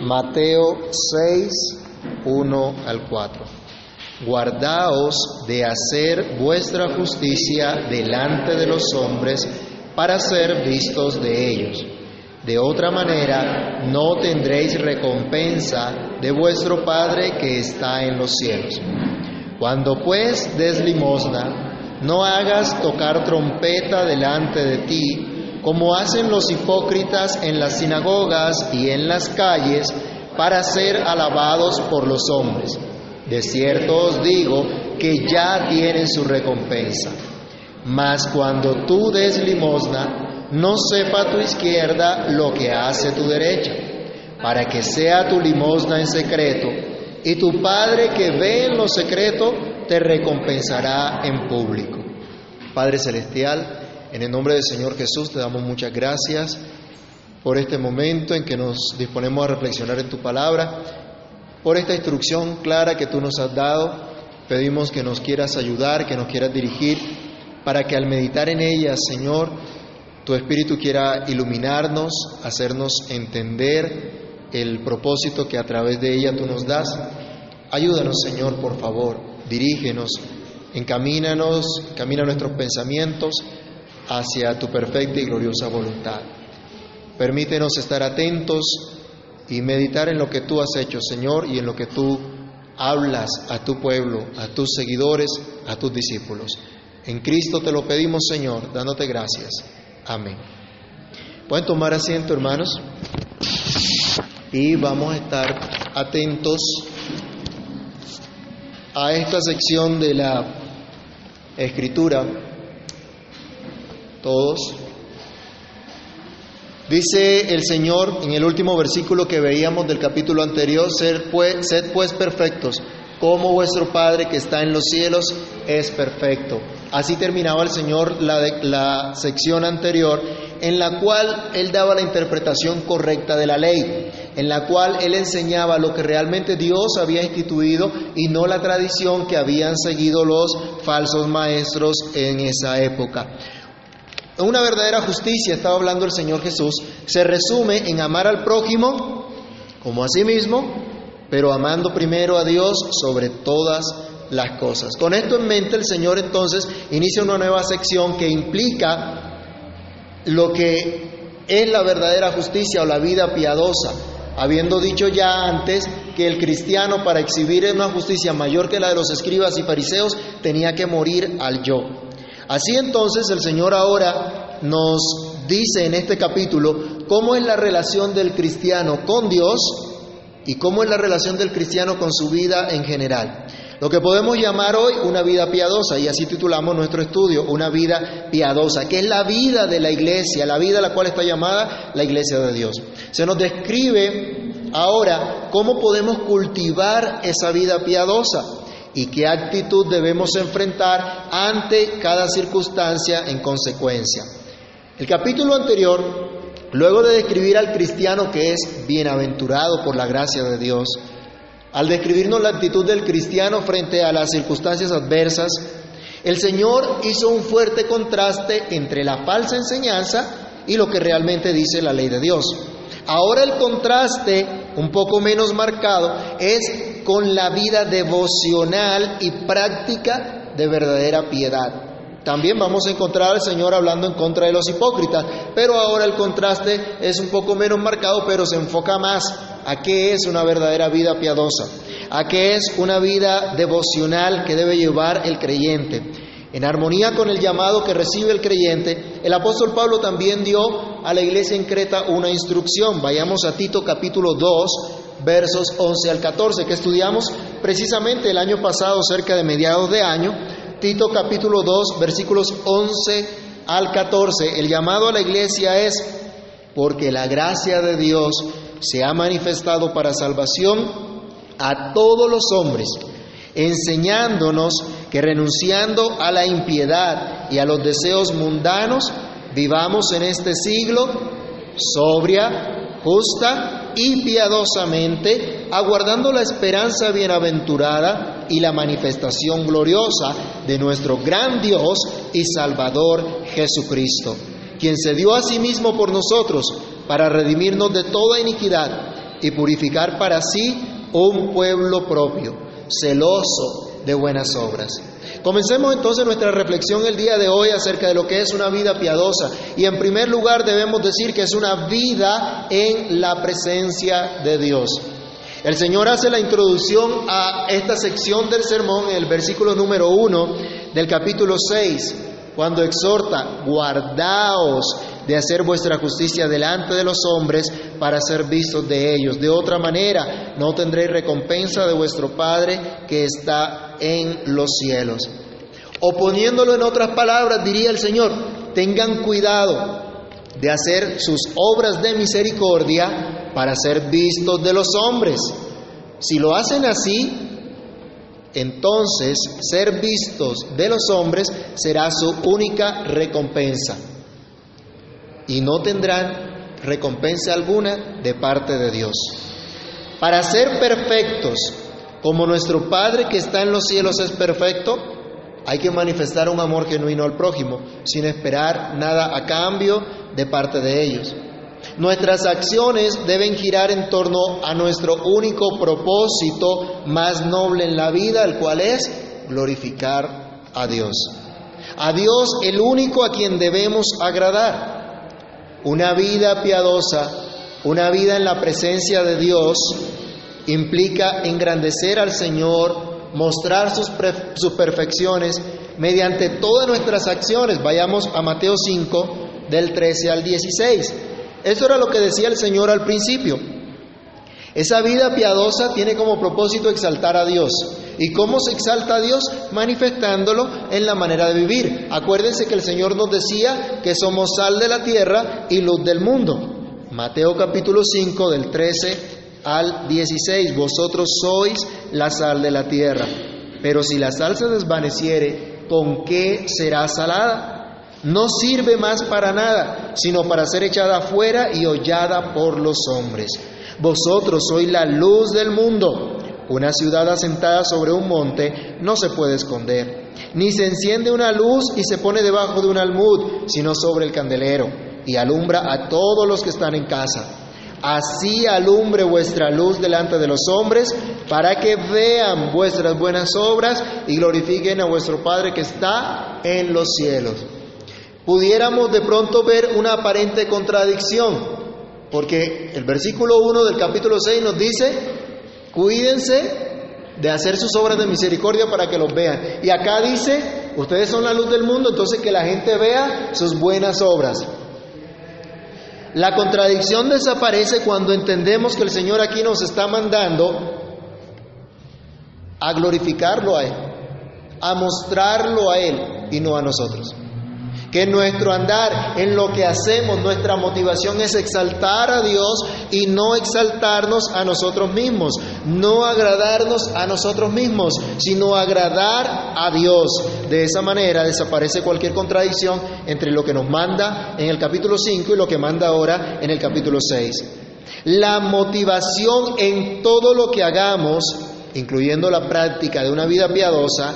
Mateo 6, 1 al 4. Guardaos de hacer vuestra justicia delante de los hombres para ser vistos de ellos. De otra manera, no tendréis recompensa de vuestro Padre que está en los cielos. Cuando pues des limosna, no hagas tocar trompeta delante de ti, como hacen los hipócritas en las sinagogas y en las calles, para ser alabados por los hombres. De cierto os digo que ya tienen su recompensa. Mas cuando tú des limosna, no sepa tu izquierda lo que hace tu derecha, para que sea tu limosna en secreto, y tu Padre que ve en lo secreto te recompensará en público. Padre Celestial, en el nombre del Señor Jesús te damos muchas gracias por este momento en que nos disponemos a reflexionar en tu palabra, por esta instrucción clara que tú nos has dado. Pedimos que nos quieras ayudar, que nos quieras dirigir, para que al meditar en ella, Señor, tu Espíritu quiera iluminarnos, hacernos entender el propósito que a través de ella tú nos das. Ayúdanos, Señor, por favor, dirígenos, encamínanos, camina nuestros pensamientos hacia tu perfecta y gloriosa voluntad. Permítenos estar atentos y meditar en lo que tú has hecho, Señor, y en lo que tú hablas a tu pueblo, a tus seguidores, a tus discípulos. En Cristo te lo pedimos, Señor, dándote gracias. Amén. Pueden tomar asiento, hermanos, y vamos a estar atentos a esta sección de la Escritura todos. Dice el Señor en el último versículo que veíamos del capítulo anterior, sed pues, perfectos, como vuestro Padre que está en los cielos es perfecto. Así terminaba el Señor la, la sección anterior, en la cual Él daba la interpretación correcta de la ley, en la cual Él enseñaba lo que realmente Dios había instituido y no la tradición que habían seguido los falsos maestros en esa época. Una verdadera justicia, estaba hablando el Señor Jesús, se resume en amar al prójimo como a sí mismo, pero amando primero a Dios sobre todas las cosas. Con esto en mente, el Señor entonces inicia una nueva sección que implica lo que es la verdadera justicia o la vida piadosa, habiendo dicho ya antes que el cristiano para exhibir una justicia mayor que la de los escribas y fariseos tenía que morir al yo. Así entonces el Señor ahora nos dice en este capítulo cómo es la relación del cristiano con Dios y cómo es la relación del cristiano con su vida en general. Lo que podemos llamar hoy una vida piadosa, y así titulamos nuestro estudio, una vida piadosa, que es la vida de la iglesia, la vida a la cual está llamada la iglesia de Dios. Se nos describe ahora cómo podemos cultivar esa vida piadosa y qué actitud debemos enfrentar ante cada circunstancia en consecuencia. El capítulo anterior, luego de describir al cristiano que es bienaventurado por la gracia de Dios, al describirnos la actitud del cristiano frente a las circunstancias adversas, el Señor hizo un fuerte contraste entre la falsa enseñanza y lo que realmente dice la ley de Dios. Ahora el contraste, un poco menos marcado, es con la vida devocional y práctica de verdadera piedad. También vamos a encontrar al Señor hablando en contra de los hipócritas, pero ahora el contraste es un poco menos marcado, pero se enfoca más a qué es una verdadera vida piadosa, a qué es una vida devocional que debe llevar el creyente. En armonía con el llamado que recibe el creyente, el apóstol Pablo también dio a la iglesia en Creta una instrucción. Vayamos a Tito capítulo 2, versos 11 al 14, que estudiamos precisamente el año pasado, cerca de mediados de año. Tito capítulo 2, versículos 11 al 14. El llamado a la iglesia es, porque la gracia de Dios se ha manifestado para salvación a todos los hombres, enseñándonos que renunciando a la impiedad y a los deseos mundanos, vivamos en este siglo sobria, justa y piadosamente, aguardando la esperanza bienaventurada y la manifestación gloriosa de nuestro gran Dios y Salvador Jesucristo, quien se dio a sí mismo por nosotros para redimirnos de toda iniquidad y purificar para sí un pueblo propio, celoso de buenas obras. Comencemos entonces nuestra reflexión el día de hoy acerca de lo que es una vida piadosa. Y en primer lugar debemos decir que es una vida en la presencia de Dios. El Señor hace la introducción a esta sección del sermón en el versículo número 1 del capítulo 6, cuando exhorta, guardaos de hacer vuestra justicia delante de los hombres para ser vistos de ellos. De otra manera, no tendréis recompensa de vuestro Padre que está en los cielos. O poniéndolo en otras palabras, diría el Señor, tengan cuidado de hacer sus obras de misericordia para ser vistos de los hombres. Si lo hacen así, entonces ser vistos de los hombres será su única recompensa y no tendrán recompensa alguna de parte de Dios. Para ser perfectos, como nuestro Padre que está en los cielos es perfecto, hay que manifestar un amor genuino al prójimo, sin esperar nada a cambio de parte de ellos. Nuestras acciones deben girar en torno a nuestro único propósito más noble en la vida, el cual es glorificar a Dios. A Dios el único a quien debemos agradar. Una vida piadosa, una vida en la presencia de Dios, implica engrandecer al Señor, mostrar sus, sus, perfecciones mediante todas nuestras acciones. Vayamos a Mateo 5, del 13 al 16. Eso era lo que decía el Señor al principio. Esa vida piadosa tiene como propósito exaltar a Dios. ¿Y cómo se exalta a Dios? Manifestándolo en la manera de vivir. Acuérdense que el Señor nos decía que somos sal de la tierra y luz del mundo. Mateo capítulo 5 del 13 al 16. Vosotros sois la sal de la tierra. Pero si la sal se desvaneciere, ¿con qué será salada? No sirve más para nada, sino para ser echada afuera y hollada por los hombres. Vosotros sois la luz del mundo. Una ciudad asentada sobre un monte no se puede esconder, ni se enciende una luz y se pone debajo de un almud, sino sobre el candelero, y alumbra a todos los que están en casa. Así alumbre vuestra luz delante de los hombres, para que vean vuestras buenas obras y glorifiquen a vuestro Padre que está en los cielos. Pudiéramos de pronto ver una aparente contradicción, porque el versículo 1 del capítulo 6 nos dice, cuídense de hacer sus obras de misericordia para que los vean. Y acá dice, ustedes son la luz del mundo, entonces que la gente vea sus buenas obras. La contradicción desaparece cuando entendemos que el Señor aquí nos está mandando a glorificarlo a Él, a mostrarlo a Él y no a nosotros. Que nuestro andar, en lo que hacemos, nuestra motivación es exaltar a Dios y no exaltarnos a nosotros mismos, no agradarnos a nosotros mismos, sino agradar a Dios. De esa manera desaparece cualquier contradicción entre lo que nos manda en el capítulo 5 y lo que manda ahora en el capítulo 6. La motivación en todo lo que hagamos, incluyendo la práctica de una vida piadosa,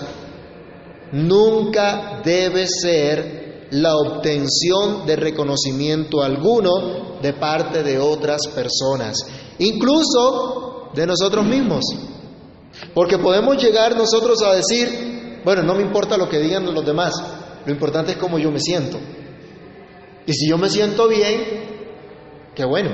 nunca debe ser la obtención de reconocimiento alguno de parte de otras personas, incluso de nosotros mismos. Porque podemos llegar nosotros a decir, bueno, no me importa lo que digan los demás, lo importante es cómo yo me siento. Y si yo me siento bien, qué bueno.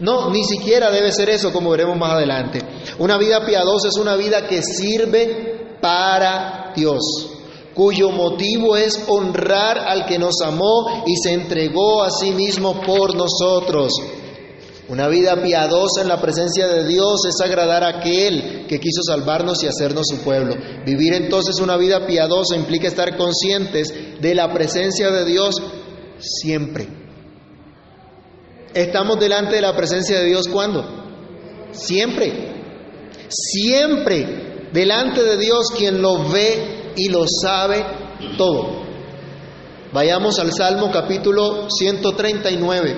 No, ni siquiera debe ser eso, como veremos más adelante. Una vida piadosa es una vida que sirve para Dios cuyo motivo es honrar al que nos amó y se entregó a sí mismo por nosotros. Una vida piadosa en la presencia de Dios es agradar a aquel que quiso salvarnos y hacernos su pueblo. Vivir entonces una vida piadosa implica estar conscientes de la presencia de Dios siempre. Estamos delante de la presencia de Dios cuando? Siempre. Siempre delante de Dios quien lo ve y lo sabe todo. Vayamos al Salmo capítulo 139,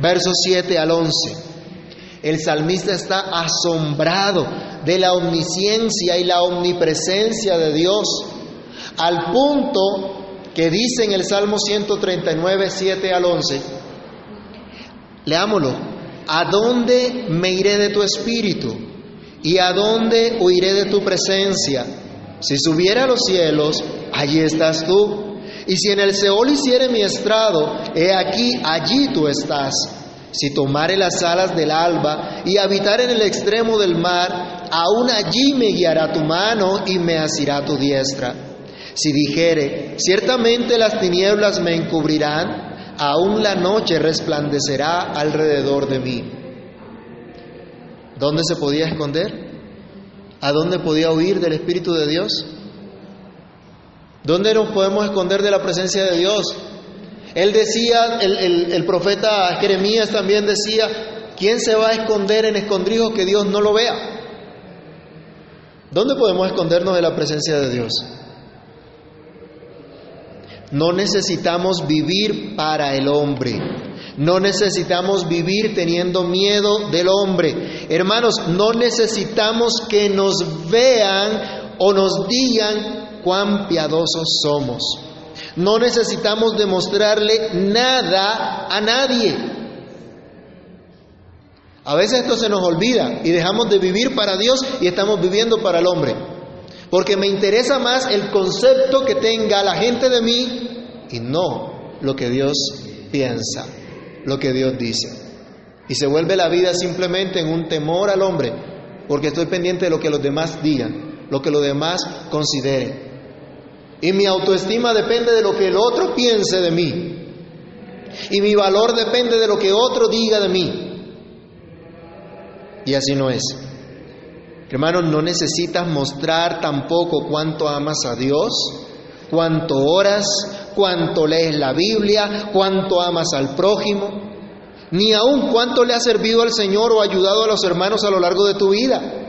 versos 7 al 11. El salmista está asombrado de la omnisciencia y la omnipresencia de Dios, al punto que dice en el Salmo 139, 7 al 11, leámoslo, ¿a dónde me iré de tu espíritu? ¿Y a dónde huiré de tu presencia? Si subiera a los cielos, allí estás tú. Y si en el Seol hiciere mi estrado, he aquí, allí tú estás. Si tomare las alas del alba y habitar en el extremo del mar, aún allí me guiará tu mano y me asirá tu diestra. Si dijere, ciertamente las tinieblas me encubrirán, aún la noche resplandecerá alrededor de mí. ¿Dónde se podía esconder? ¿A dónde podía huir del Espíritu de Dios? ¿Dónde nos podemos esconder de la presencia de Dios? Él decía, el, profeta Jeremías también decía, ¿quién se va a esconder en escondrijos que Dios no lo vea? ¿Dónde podemos escondernos de la presencia de Dios? No necesitamos vivir para el hombre. No necesitamos vivir teniendo miedo del hombre. Hermanos, no necesitamos que nos vean o nos digan cuán piadosos somos. No necesitamos demostrarle nada a nadie. A veces esto se nos olvida y dejamos de vivir para Dios y estamos viviendo para el hombre. Porque me interesa más el concepto que tenga la gente de mí y no lo que Dios piensa, lo que Dios dice. Y se vuelve la vida simplemente en un temor al hombre, porque estoy pendiente de lo que los demás digan, lo que los demás consideren. Y mi autoestima depende de lo que el otro piense de mí. Y mi valor depende de lo que otro diga de mí. Y así no es. Hermano, no necesitas mostrar tampoco cuánto amas a Dios, cuánto oras, cuánto lees la Biblia, cuánto amas al prójimo, ni aún cuánto le has servido al Señor o ayudado a los hermanos a lo largo de tu vida.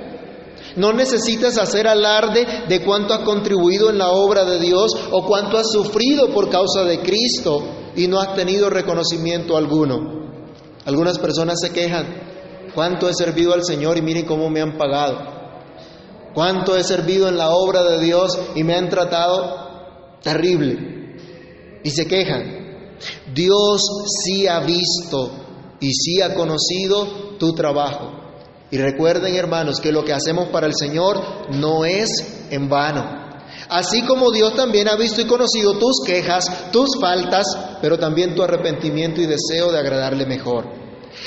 No necesitas hacer alarde de cuánto has contribuido en la obra de Dios o cuánto has sufrido por causa de Cristo y no has tenido reconocimiento alguno. Algunas personas se quejan, cuánto he servido al Señor y miren cómo me han pagado. Cuánto he servido en la obra de Dios y me han tratado terrible. Y se quejan. Dios sí ha visto y sí ha conocido tu trabajo. Y recuerden, hermanos, que lo que hacemos para el Señor no es en vano. Así como Dios también ha visto y conocido tus quejas, tus faltas, pero también tu arrepentimiento y deseo de agradarle mejor.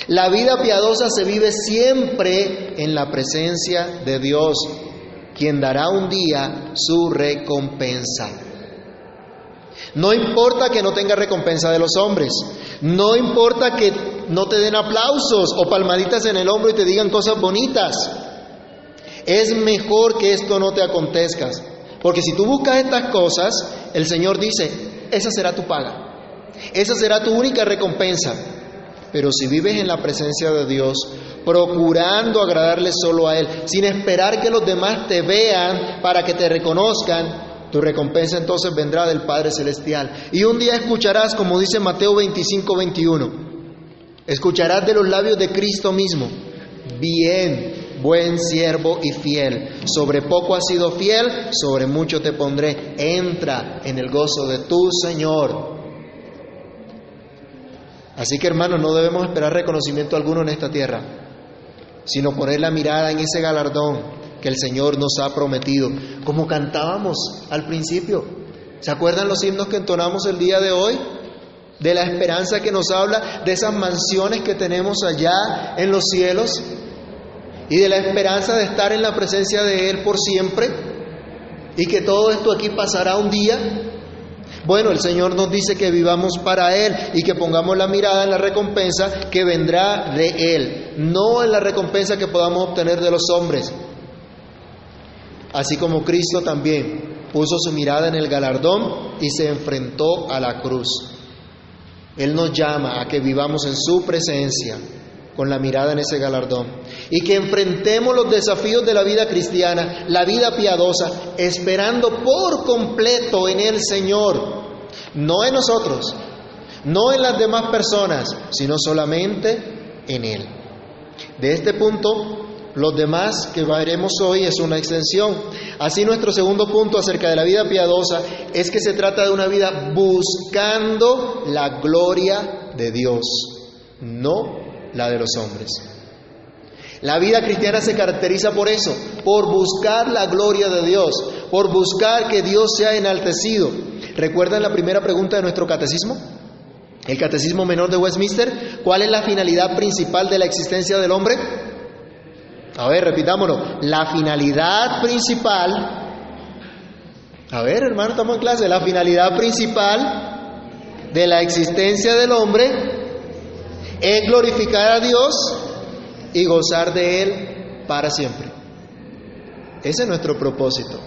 La vida piadosa se vive siempre en la presencia de Dios, quien dará un día su recompensa. No importa que no tenga recompensa de los hombres, no importa que no te den aplausos o palmaditas en el hombro y te digan cosas bonitas. Es mejor que esto no te acontezca. Porque si tú buscas estas cosas, el Señor dice, esa será tu paga. Esa será tu única recompensa. Pero si vives en la presencia de Dios, procurando agradarle solo a Él, sin esperar que los demás te vean para que te reconozcan, tu recompensa entonces vendrá del Padre Celestial. Y un día escucharás, como dice Mateo 25, 21, Escucharás de los labios de Cristo mismo, bien, buen siervo y fiel. Sobre poco has sido fiel, sobre mucho te pondré. Entra en el gozo de tu Señor. Así que hermanos, no debemos esperar reconocimiento alguno en esta tierra, sino poner la mirada en ese galardón que el Señor nos ha prometido, como cantábamos al principio. ¿Se acuerdan los himnos que entonamos el día de hoy? de la esperanza que nos habla de esas mansiones que tenemos allá en los cielos y de la esperanza de estar en la presencia de Él por siempre y que todo esto aquí pasará un día. Bueno, el Señor nos dice que vivamos para Él y que pongamos la mirada en la recompensa que vendrá de Él, no en la recompensa que podamos obtener de los hombres. Así como Cristo también puso su mirada en el galardón y se enfrentó a la cruz. Él nos llama a que vivamos en su presencia con la mirada en ese galardón y que enfrentemos los desafíos de la vida cristiana, la vida piadosa, esperando por completo en el Señor, no en nosotros, no en las demás personas, sino solamente en Él. De este punto los demás que veremos hoy es una extensión. Así nuestro segundo punto acerca de la vida piadosa es que se trata de una vida buscando la gloria de Dios, no la de los hombres. La vida cristiana se caracteriza por eso, por buscar la gloria de Dios, por buscar que Dios sea enaltecido. ¿Recuerdan la primera pregunta de nuestro catecismo? El catecismo menor de Westminster, ¿cuál es la finalidad principal de la existencia del hombre? A ver, repitámonos, la finalidad principal, a ver hermano, estamos en clase, la finalidad principal de la existencia del hombre es glorificar a Dios y gozar de Él para siempre. Ese es nuestro propósito.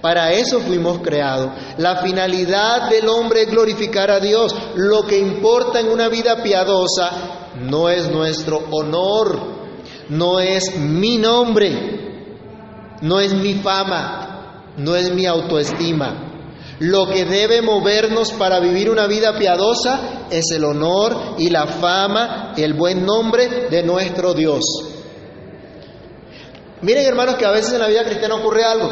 Para eso fuimos creados. La finalidad del hombre es glorificar a Dios. Lo que importa en una vida piadosa no es nuestro honor, no es mi nombre, no es mi fama, no es mi autoestima. Lo que debe movernos para vivir una vida piadosa es el honor y la fama, el buen nombre de nuestro Dios. Miren hermanos que a veces en la vida cristiana ocurre algo.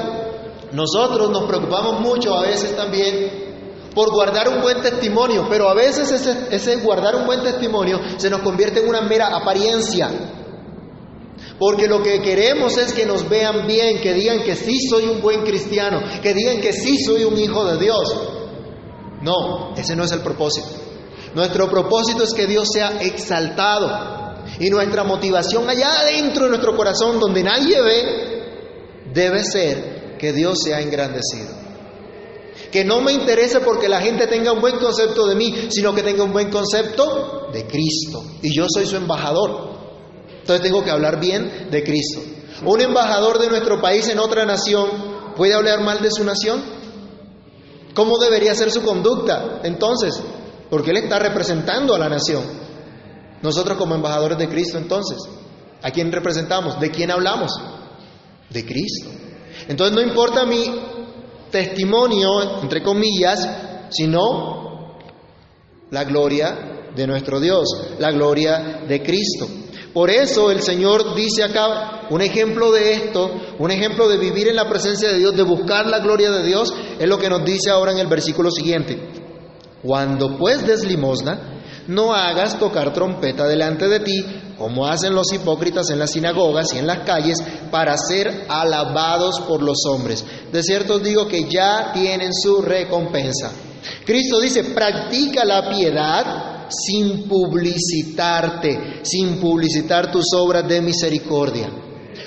Nosotros nos preocupamos mucho a veces también por guardar un buen testimonio, pero a veces ese, ese, guardar un buen testimonio se nos convierte en una mera apariencia. Porque lo que queremos es que nos vean bien, que digan que sí soy un buen cristiano, que digan que sí soy un hijo de Dios. No, ese no es el propósito. Nuestro propósito es que Dios sea exaltado. Y nuestra motivación allá adentro de nuestro corazón, donde nadie ve, debe ser que Dios sea engrandecido. Que no me interese porque la gente tenga un buen concepto de mí, sino que tenga un buen concepto de Cristo. Y yo soy su embajador. Entonces tengo que hablar bien de Cristo. Un embajador de nuestro país en otra nación puede hablar mal de su nación. ¿Cómo debería ser su conducta? Entonces, porque él está representando a la nación. Nosotros como embajadores de Cristo, entonces, ¿a quién representamos? ¿De quién hablamos? De Cristo. Entonces no importa mi testimonio, entre comillas, sino la gloria de nuestro Dios, la gloria de Cristo. Por eso el Señor dice acá un ejemplo de esto, un ejemplo de vivir en la presencia de Dios, de buscar la gloria de Dios, es lo que nos dice ahora en el versículo siguiente. Cuando pues des limosna, no hagas tocar trompeta delante de ti, como hacen los hipócritas en las sinagogas y en las calles, para ser alabados por los hombres. De cierto os digo que ya tienen su recompensa. Cristo dice, practica la piedad sin publicitarte, sin publicitar tus obras de misericordia.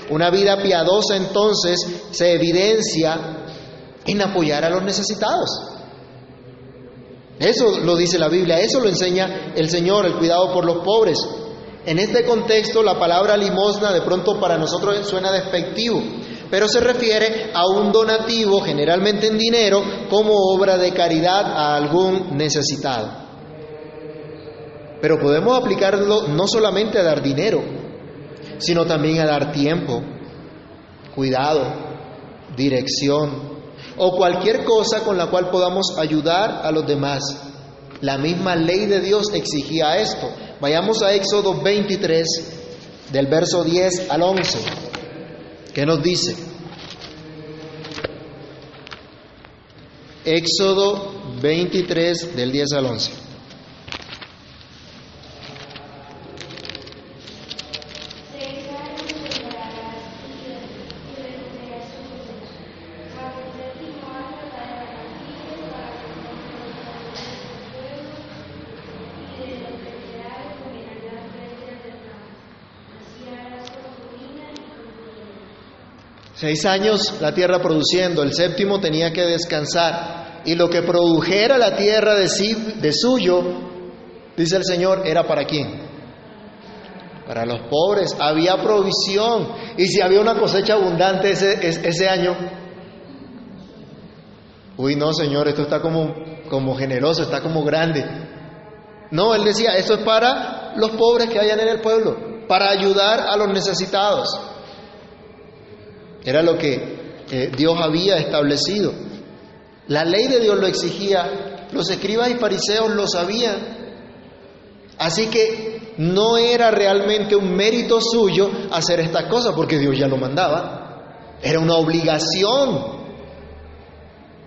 Una vida piadosa entonces se evidencia en apoyar a los necesitados. Eso lo dice la Biblia, eso lo enseña el Señor, el cuidado por los pobres. En este contexto la palabra limosna de pronto para nosotros suena despectivo, pero se refiere a un donativo, generalmente en dinero, como obra de caridad a algún necesitado. Pero podemos aplicarlo no solamente a dar dinero, sino también a dar tiempo, cuidado, dirección, o cualquier cosa con la cual podamos ayudar a los demás. La misma ley de Dios exigía esto. Vayamos a Éxodo 23, del verso 10 al 11. ¿Qué nos dice? Éxodo 23, del 10 al 11. Seis años la tierra produciendo, el séptimo tenía que descansar. Y lo que produjera la tierra de, sí, de suyo, dice el Señor, era para quién? Para los pobres. Había provisión. Y si había una cosecha abundante ese, año, uy, no, Señor, esto está como, como generoso, está como grande. No, él decía, esto es para los pobres que hayan en el pueblo, para ayudar a los necesitados. Era lo que eh, Dios había establecido. La ley de Dios lo exigía, los escribas y fariseos lo sabían. Así que no era realmente un mérito suyo hacer estas cosas porque Dios ya lo mandaba. Era una obligación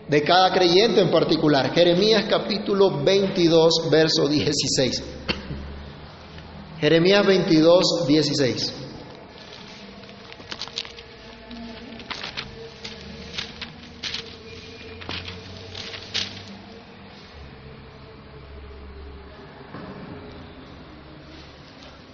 de cada creyente en particular. Jeremías capítulo 22, verso 16. Jeremías 22, 16.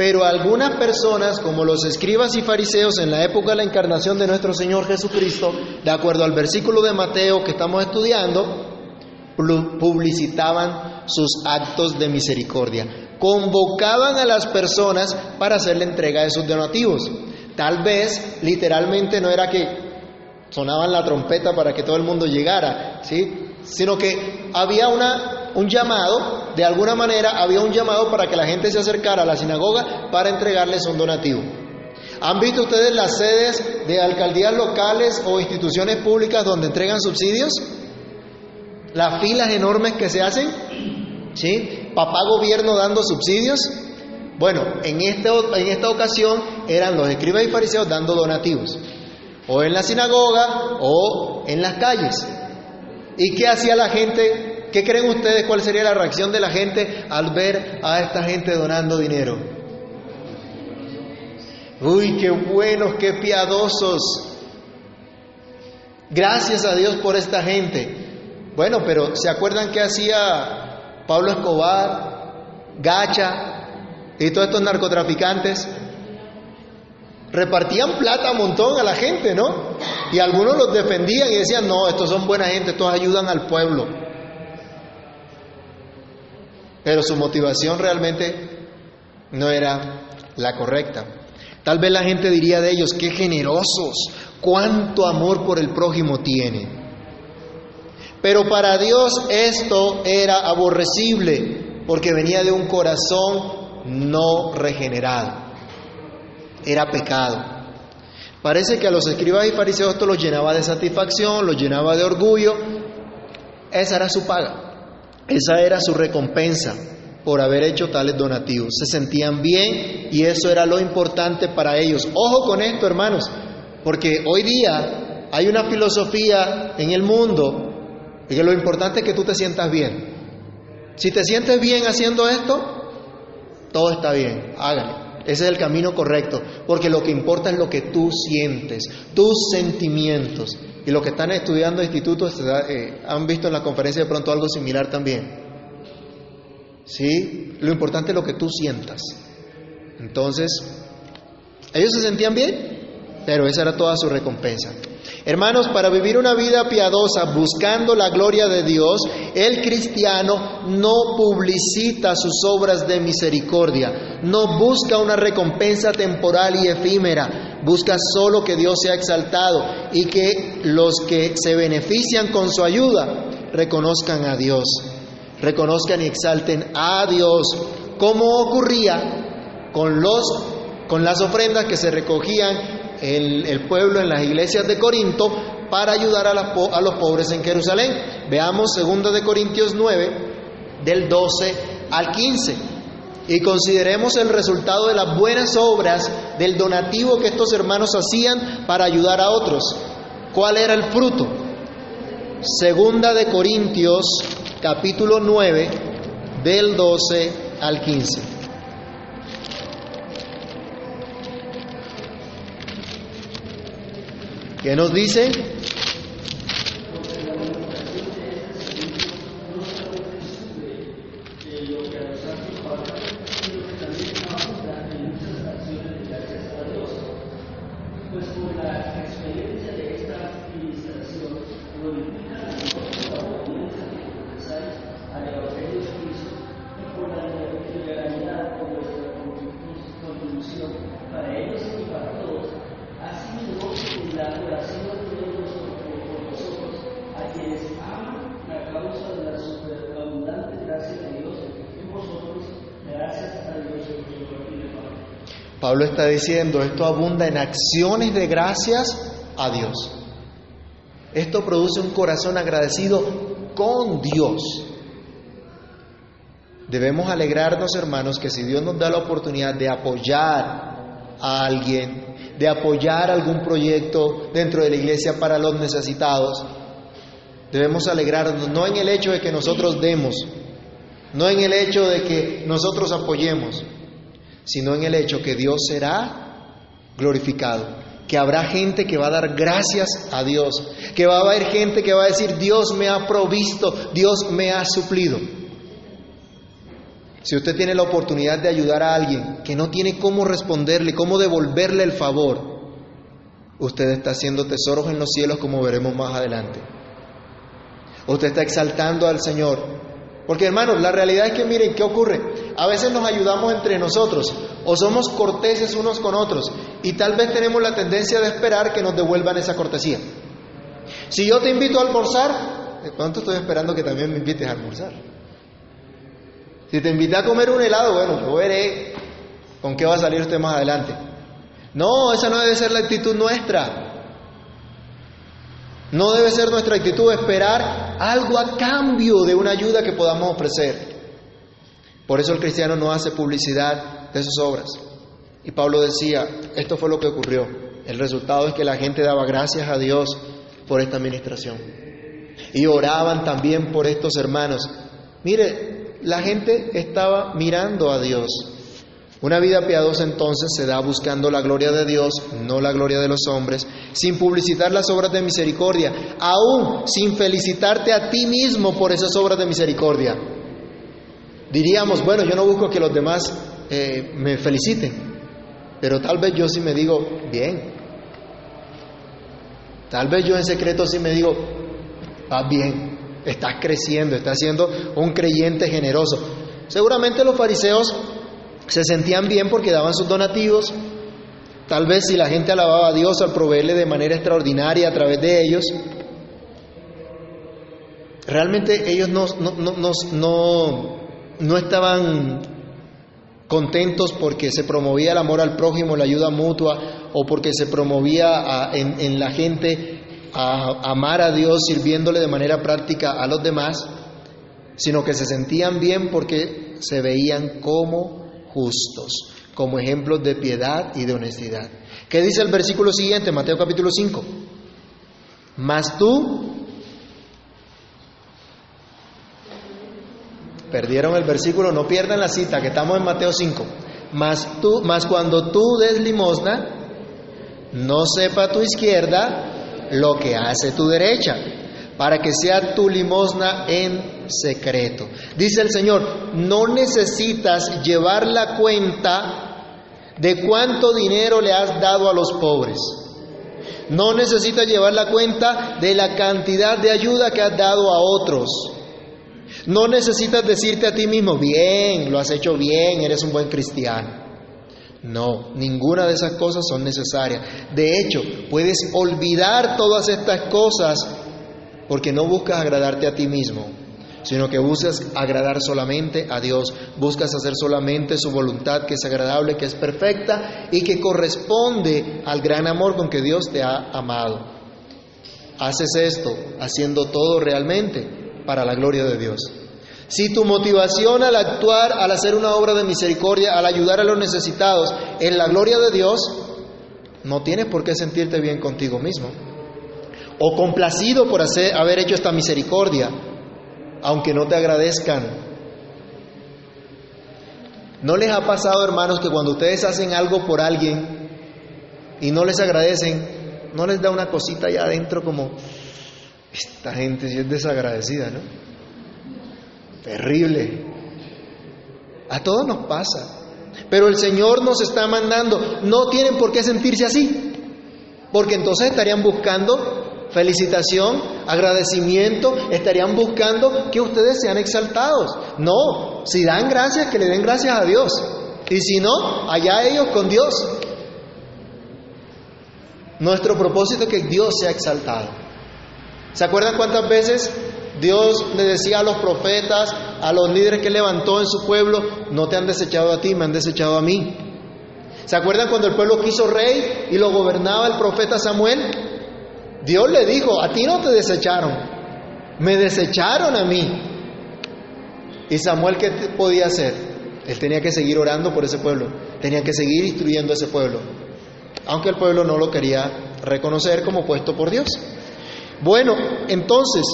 Pero algunas personas, como los escribas y fariseos en la época de la encarnación de nuestro Señor Jesucristo, de acuerdo al versículo de Mateo que estamos estudiando, publicitaban sus actos de misericordia, convocaban a las personas para hacer la entrega de sus donativos. Tal vez literalmente no era que sonaban la trompeta para que todo el mundo llegara, ¿sí? sino que había una, un llamado, de alguna manera había un llamado para que la gente se acercara a la sinagoga para entregarles un donativo. ¿Han visto ustedes las sedes de alcaldías locales o instituciones públicas donde entregan subsidios? Las filas enormes que se hacen, ¿sí? Papá gobierno dando subsidios. Bueno, en, este, en esta ocasión eran los escribas y fariseos dando donativos, o en la sinagoga o en las calles. ¿Y qué hacía la gente? ¿Qué creen ustedes cuál sería la reacción de la gente al ver a esta gente donando dinero? Uy, qué buenos, qué piadosos. Gracias a Dios por esta gente. Bueno, pero ¿se acuerdan qué hacía Pablo Escobar, Gacha y todos estos narcotraficantes? Repartían plata a montón a la gente, ¿no? Y algunos los defendían y decían, no, estos son buena gente, estos ayudan al pueblo. Pero su motivación realmente no era la correcta. Tal vez la gente diría de ellos, qué generosos, cuánto amor por el prójimo tienen. Pero para Dios esto era aborrecible porque venía de un corazón no regenerado. Era pecado. Parece que a los escribas y fariseos esto los llenaba de satisfacción, los llenaba de orgullo. Esa era su paga. Esa era su recompensa por haber hecho tales donativos. Se sentían bien y eso era lo importante para ellos. Ojo con esto, hermanos, porque hoy día hay una filosofía en el mundo y que lo importante es que tú te sientas bien. Si te sientes bien haciendo esto, todo está bien, hágalo. Ese es el camino correcto, porque lo que importa es lo que tú sientes, tus sentimientos. Y los que están estudiando institutos eh, han visto en la conferencia de pronto algo similar también. ¿Sí? Lo importante es lo que tú sientas. Entonces, ellos se sentían bien, pero esa era toda su recompensa. Hermanos, para vivir una vida piadosa buscando la gloria de Dios, el cristiano no publicita sus obras de misericordia, no busca una recompensa temporal y efímera, busca solo que Dios sea exaltado y que los que se benefician con su ayuda reconozcan a Dios, reconozcan y exalten a Dios, como ocurría con los con las ofrendas que se recogían el, pueblo en las iglesias de Corinto para ayudar a, a los pobres en Jerusalén. Veamos 2 de Corintios 9, del 12 al 15. Y consideremos el resultado de las buenas obras del donativo que estos hermanos hacían para ayudar a otros. ¿Cuál era el fruto? Segunda de Corintios capítulo 9 del 12 al 15. ¿Qué nos dice? Está diciendo, esto abunda en acciones de gracias a Dios. Esto produce un corazón agradecido con Dios. Debemos alegrarnos, hermanos, que si Dios nos da la oportunidad de apoyar a alguien, de apoyar algún proyecto dentro de la iglesia para los necesitados, debemos alegrarnos no en el hecho de que nosotros demos, no en el hecho de que nosotros apoyemos, sino en el hecho que Dios será glorificado, que habrá gente que va a dar gracias a Dios, que va a haber gente que va a decir, Dios me ha provisto, Dios me ha suplido. Si usted tiene la oportunidad de ayudar a alguien que no tiene cómo responderle, cómo devolverle el favor, usted está haciendo tesoros en los cielos como veremos más adelante. Usted está exaltando al Señor. Porque hermanos, la realidad es que miren, ¿qué ocurre? A veces nos ayudamos entre nosotros o somos corteses unos con otros y tal vez tenemos la tendencia de esperar que nos devuelvan esa cortesía. Si yo te invito a almorzar, ¿de cuánto estoy esperando que también me invites a almorzar? Si te invité a comer un helado, bueno, yo veré con qué va a salir usted más adelante. No, esa no debe ser la actitud nuestra. No debe ser nuestra actitud esperar algo a cambio de una ayuda que podamos ofrecer. Por eso el cristiano no hace publicidad de sus obras. Y Pablo decía, esto fue lo que ocurrió. El resultado es que la gente daba gracias a Dios por esta administración. Y oraban también por estos hermanos. Mire, la gente estaba mirando a Dios. Una vida piadosa entonces se da buscando la gloria de Dios, no la gloria de los hombres, sin publicitar las obras de misericordia, aún sin felicitarte a ti mismo por esas obras de misericordia. Diríamos, bueno, yo no busco que los demás eh, me feliciten, pero tal vez yo sí me digo, bien. Tal vez yo en secreto sí me digo, vas bien, estás creciendo, estás siendo un creyente generoso. Seguramente los fariseos se sentían bien porque daban sus donativos. Tal vez si la gente alababa a Dios al proveerle de manera extraordinaria a través de ellos, realmente ellos no, no, no, no estaban contentos porque se promovía el amor al prójimo, la ayuda mutua, o porque se promovía en, en, la gente a amar a Dios sirviéndole de manera práctica a los demás, sino que se sentían bien porque se veían como justos, como ejemplos de piedad y de honestidad. ¿Qué dice el versículo siguiente, Mateo capítulo 5? Mas tú, perdieron el versículo, no pierdan la cita, que estamos en Mateo 5. Mas tú, mas cuando tú des limosna, no sepa tu izquierda lo que hace tu derecha, para que sea tu limosna en secreto. Dice el Señor, no necesitas llevar la cuenta de cuánto dinero le has dado a los pobres. No necesitas llevar la cuenta de la cantidad de ayuda que has dado a otros. No necesitas decirte a ti mismo, bien, lo has hecho bien, eres un buen cristiano. No, ninguna de esas cosas son necesarias. De hecho, puedes olvidar todas estas cosas porque no buscas agradarte a ti mismo, sino que buscas agradar solamente a Dios, buscas hacer solamente su voluntad que es agradable, que es perfecta y que corresponde al gran amor con que Dios te ha amado. Haces esto haciendo todo realmente para la gloria de Dios. Si tu motivación al actuar, al hacer una obra de misericordia, al ayudar a los necesitados, es la gloria de Dios, no tienes por qué sentirte bien contigo mismo o complacido por haber hecho esta misericordia, aunque no te agradezcan. ¿No les ha pasado, hermanos, que cuando ustedes hacen algo por alguien y no les agradecen, no les da una cosita allá adentro como, esta gente sí es desagradecida, ¿no? Terrible. A todos nos pasa. Pero el Señor nos está mandando, no tienen por qué sentirse así, porque entonces estarían buscando felicitación, agradecimiento, estarían buscando que ustedes sean exaltados. No, si dan gracias, que le den gracias a Dios. Y si no, allá ellos con Dios. Nuestro propósito es que Dios sea exaltado. ¿Se acuerdan cuántas veces Dios le decía a los profetas, a los líderes que levantó en su pueblo, no te han desechado a ti, me han desechado a mí? ¿Se acuerdan cuando el pueblo quiso rey y lo gobernaba el profeta Samuel? Dios le dijo, a ti no te desecharon, me desecharon a mí. ¿Y Samuel qué podía hacer? Él tenía que seguir orando por ese pueblo, tenía que seguir instruyendo a ese pueblo, aunque el pueblo no lo quería reconocer como puesto por Dios. Bueno, entonces,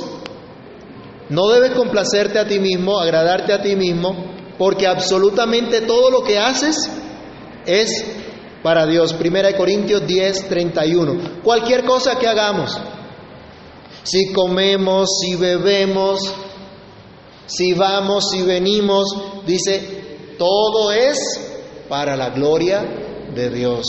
no debes complacerte a ti mismo, agradarte a ti mismo, porque absolutamente todo lo que haces es para Dios. Primera de Corintios 10, 31. Cualquier cosa que hagamos, si comemos, si bebemos, si vamos, si venimos, dice, todo es para la gloria de Dios.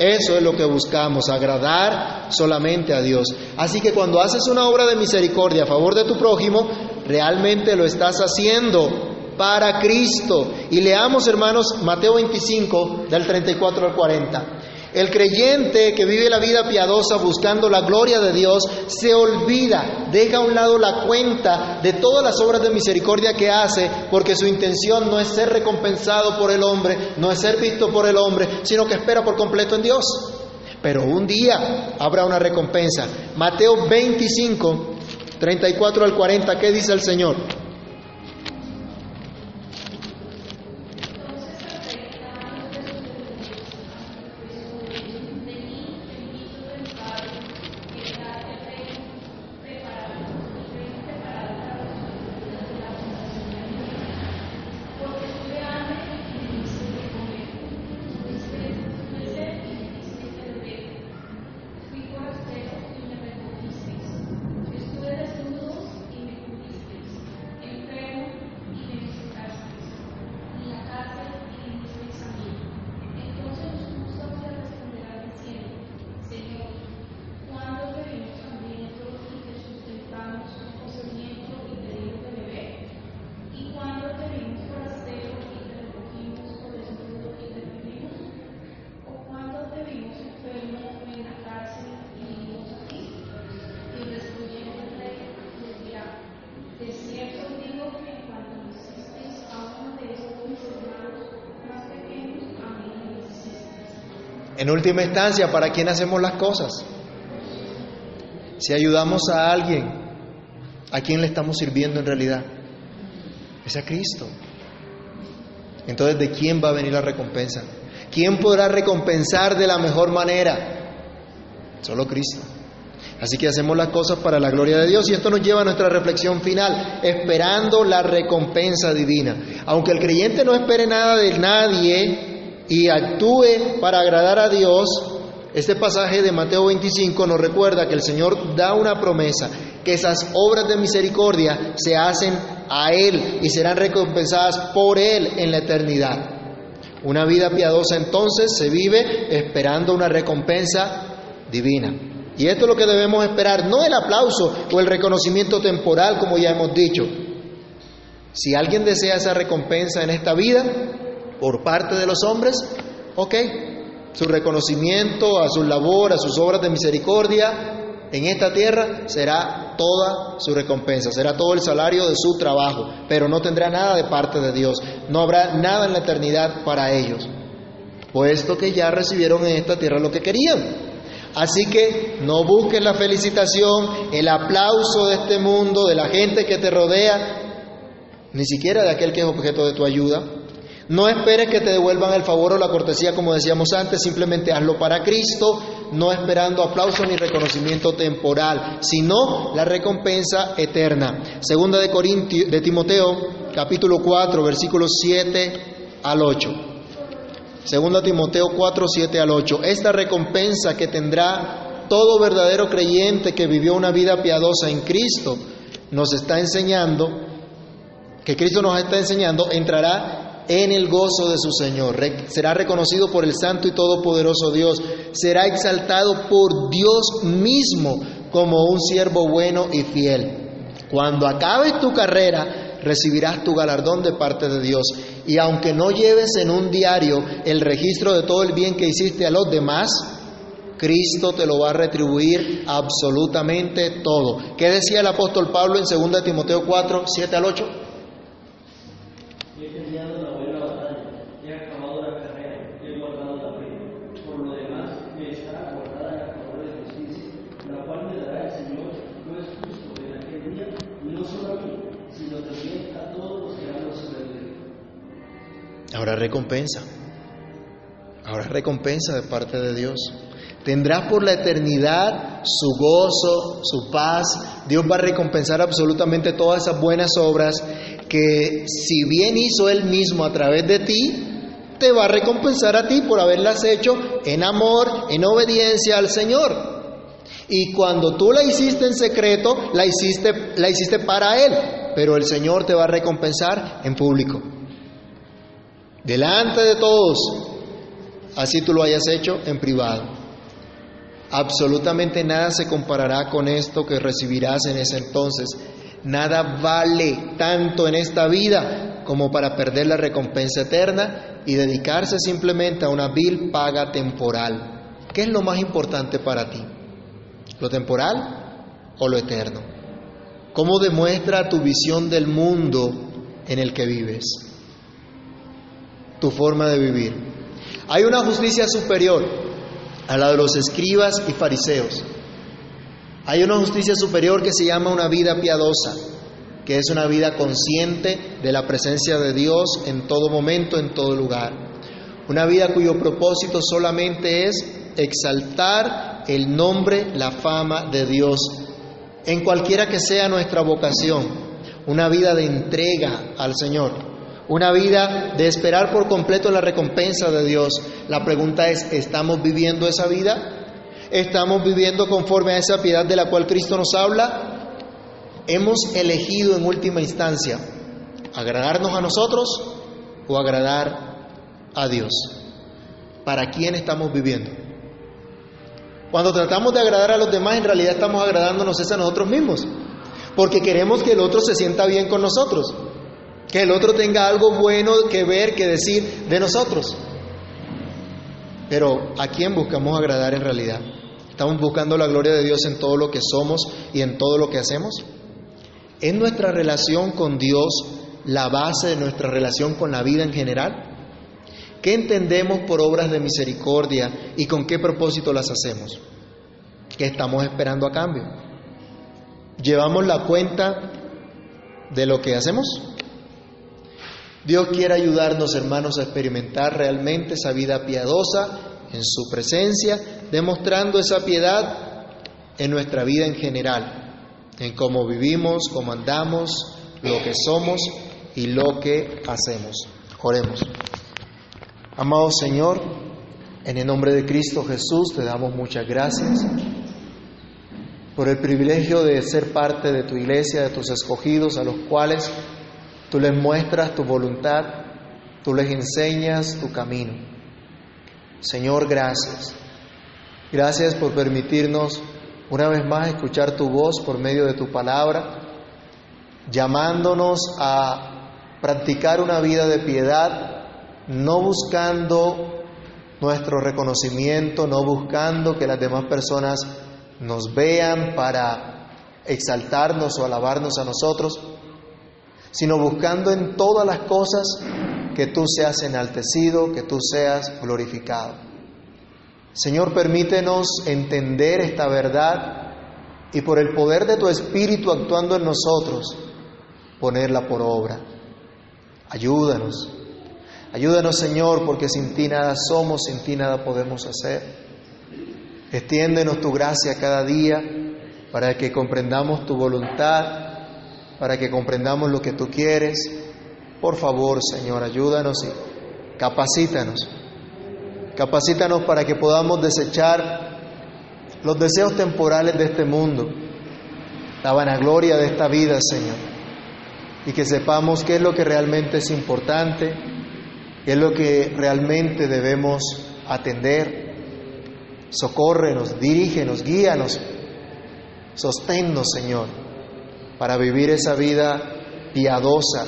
Eso es lo que buscamos, agradar solamente a Dios. Así que cuando haces una obra de misericordia a favor de tu prójimo, realmente lo estás haciendo para Cristo. Y leamos, hermanos, Mateo 25, del 34 al 40. El creyente que vive la vida piadosa buscando la gloria de Dios se olvida, deja a un lado la cuenta de todas las obras de misericordia que hace, porque su intención no es ser recompensado por el hombre, no es ser visto por el hombre, sino que espera por completo en Dios. Pero un día habrá una recompensa. Mateo 25, 34 al 40, ¿qué dice el Señor? En última instancia, ¿para quién hacemos las cosas? Si ayudamos a alguien, ¿a quién le estamos sirviendo en realidad? Es a Cristo. Entonces, ¿de quién va a venir la recompensa? ¿Quién podrá recompensar de la mejor manera? Solo Cristo. Así que hacemos las cosas para la gloria de Dios y esto nos lleva a nuestra reflexión final, esperando la recompensa divina. Aunque el creyente no espere nada de nadie, y actúe para agradar a Dios, este pasaje de Mateo 25 nos recuerda que el Señor da una promesa, que esas obras de misericordia se hacen a Él y serán recompensadas por Él en la eternidad. Una vida piadosa entonces se vive esperando una recompensa divina. Y esto es lo que debemos esperar, no el aplauso o el reconocimiento temporal, como ya hemos dicho. Si alguien desea esa recompensa en esta vida, por parte de los hombres, ok, su reconocimiento a su labor, a sus obras de misericordia en esta tierra será toda su recompensa, será todo el salario de su trabajo, pero no tendrá nada de parte de Dios, no habrá nada en la eternidad para ellos, puesto que ya recibieron en esta tierra lo que querían. Así que no busques la felicitación, el aplauso de este mundo, de la gente que te rodea, ni siquiera de aquel que es objeto de tu ayuda, no esperes que te devuelvan el favor o la cortesía, como decíamos antes, simplemente hazlo para Cristo, no esperando aplauso ni reconocimiento temporal, sino la recompensa eterna. Segunda de, Timoteo, capítulo 4, versículos 7 al 8. Segunda Timoteo 4, 7 al 8. Esta recompensa que tendrá todo verdadero creyente que vivió una vida piadosa en Cristo, nos está enseñando, que Cristo nos está enseñando, entrará en el gozo de su Señor. será reconocido por el Santo y Todopoderoso Dios. Será exaltado por Dios mismo como un siervo bueno y fiel. Cuando acabes tu carrera, recibirás tu galardón de parte de Dios. Y aunque no lleves en un diario el registro de todo el bien que hiciste a los demás, Cristo te lo va a retribuir absolutamente todo. ¿Qué decía el apóstol Pablo en 2 Timoteo 4, 7 al 8? la cual me dará el Señor juez justo en aquel día, y no solo a mí, sino también a todos los que hablan sobre él. Habrá recompensa. Habrá recompensa de parte de Dios. Tendrás por la eternidad su gozo, su paz. Dios va a recompensar absolutamente todas esas buenas obras que si bien hizo Él mismo a través de ti, te va a recompensar a ti por haberlas hecho en amor, en obediencia al Señor. Y cuando tú la hiciste en secreto, la hiciste, la hiciste para Él, pero el Señor te va a recompensar en público. Delante de todos, así tú lo hayas hecho en privado. Absolutamente nada se comparará con esto que recibirás en ese entonces. Nada vale tanto en esta vida como para perder la recompensa eterna y dedicarse simplemente a una vil paga temporal. ¿Qué es lo más importante para ti? ¿Lo temporal o lo eterno? ¿Cómo demuestra tu visión del mundo en el que vives? Tu forma de vivir. Hay una justicia superior a la de los escribas y fariseos. Hay una justicia superior que se llama una vida piadosa, que es una vida consciente de la presencia de Dios en todo momento, en todo lugar. Una vida cuyo propósito solamente es exaltar el nombre, la fama de Dios, en cualquiera que sea nuestra vocación. Una vida de entrega al Señor una vida de esperar por completo la recompensa de Dios. La pregunta es, ¿estamos viviendo esa vida? ¿Estamos viviendo conforme a esa piedad de la cual Cristo nos habla? ¿Hemos elegido en última instancia agradarnos a nosotros o agradar a Dios? ¿Para quién estamos viviendo? Cuando tratamos de agradar a los demás, en realidad estamos agradándonos a nosotros mismos, porque queremos que el otro se sienta bien con nosotros que el otro tenga algo bueno que ver, que decir de nosotros. Pero ¿a quién buscamos agradar en realidad? ¿Estamos buscando la gloria de Dios en todo lo que somos y en todo lo que hacemos? ¿Es nuestra relación con Dios la base de nuestra relación con la vida en general? ¿Qué entendemos por obras de misericordia y con qué propósito las hacemos? ¿Qué estamos esperando a cambio? ¿Llevamos la cuenta de lo que hacemos? Dios quiere ayudarnos, hermanos, a experimentar realmente esa vida piadosa en su presencia, demostrando esa piedad en nuestra vida en general, en cómo vivimos, cómo andamos, lo que somos y lo que hacemos. Oremos. Amado Señor, en el nombre de Cristo Jesús te damos muchas gracias por el privilegio de ser parte de tu iglesia, de tus escogidos, a los cuales Tú les muestras tu voluntad, tú les enseñas tu camino. Señor, gracias. Gracias por permitirnos una vez más escuchar tu voz por medio de tu palabra, llamándonos a practicar una vida de piedad, no buscando nuestro reconocimiento, no buscando que las demás personas nos vean para exaltarnos o alabarnos a nosotros, sino buscando en todas las cosas que tú seas enaltecido, que tú seas glorificado. Señor, permítenos entender esta verdad y por el poder de tu Espíritu actuando en nosotros, ponerla por obra. Ayúdanos. Ayúdanos, Señor, porque sin ti nada somos, sin ti nada podemos hacer. Extiéndenos tu gracia cada día para que comprendamos tu voluntad para que comprendamos lo que tú quieres. Por favor, Señor, ayúdanos y capacítanos. Capacítanos para que podamos desechar los deseos temporales de este mundo, la vanagloria de esta vida, Señor, y que sepamos qué es lo que realmente es importante, qué es lo que realmente debemos atender. Socórrenos, dirígenos, guíanos, sosténnos, Señor para vivir esa vida piadosa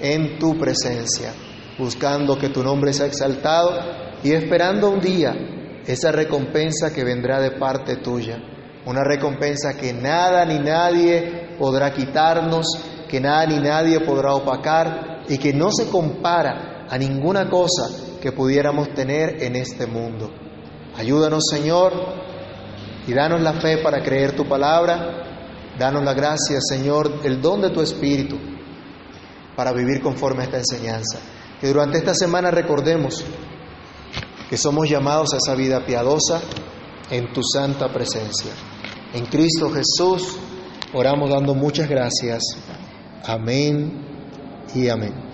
en tu presencia, buscando que tu nombre sea exaltado y esperando un día esa recompensa que vendrá de parte tuya, una recompensa que nada ni nadie podrá quitarnos, que nada ni nadie podrá opacar y que no se compara a ninguna cosa que pudiéramos tener en este mundo. Ayúdanos, Señor, Y danos la fe para creer tu palabra. Danos la gracia, Señor, el don de tu Espíritu para vivir conforme a esta enseñanza. Que durante esta semana recordemos que somos llamados a esa vida piadosa en tu santa presencia. En Cristo Jesús oramos dando muchas gracias. Amén y amén.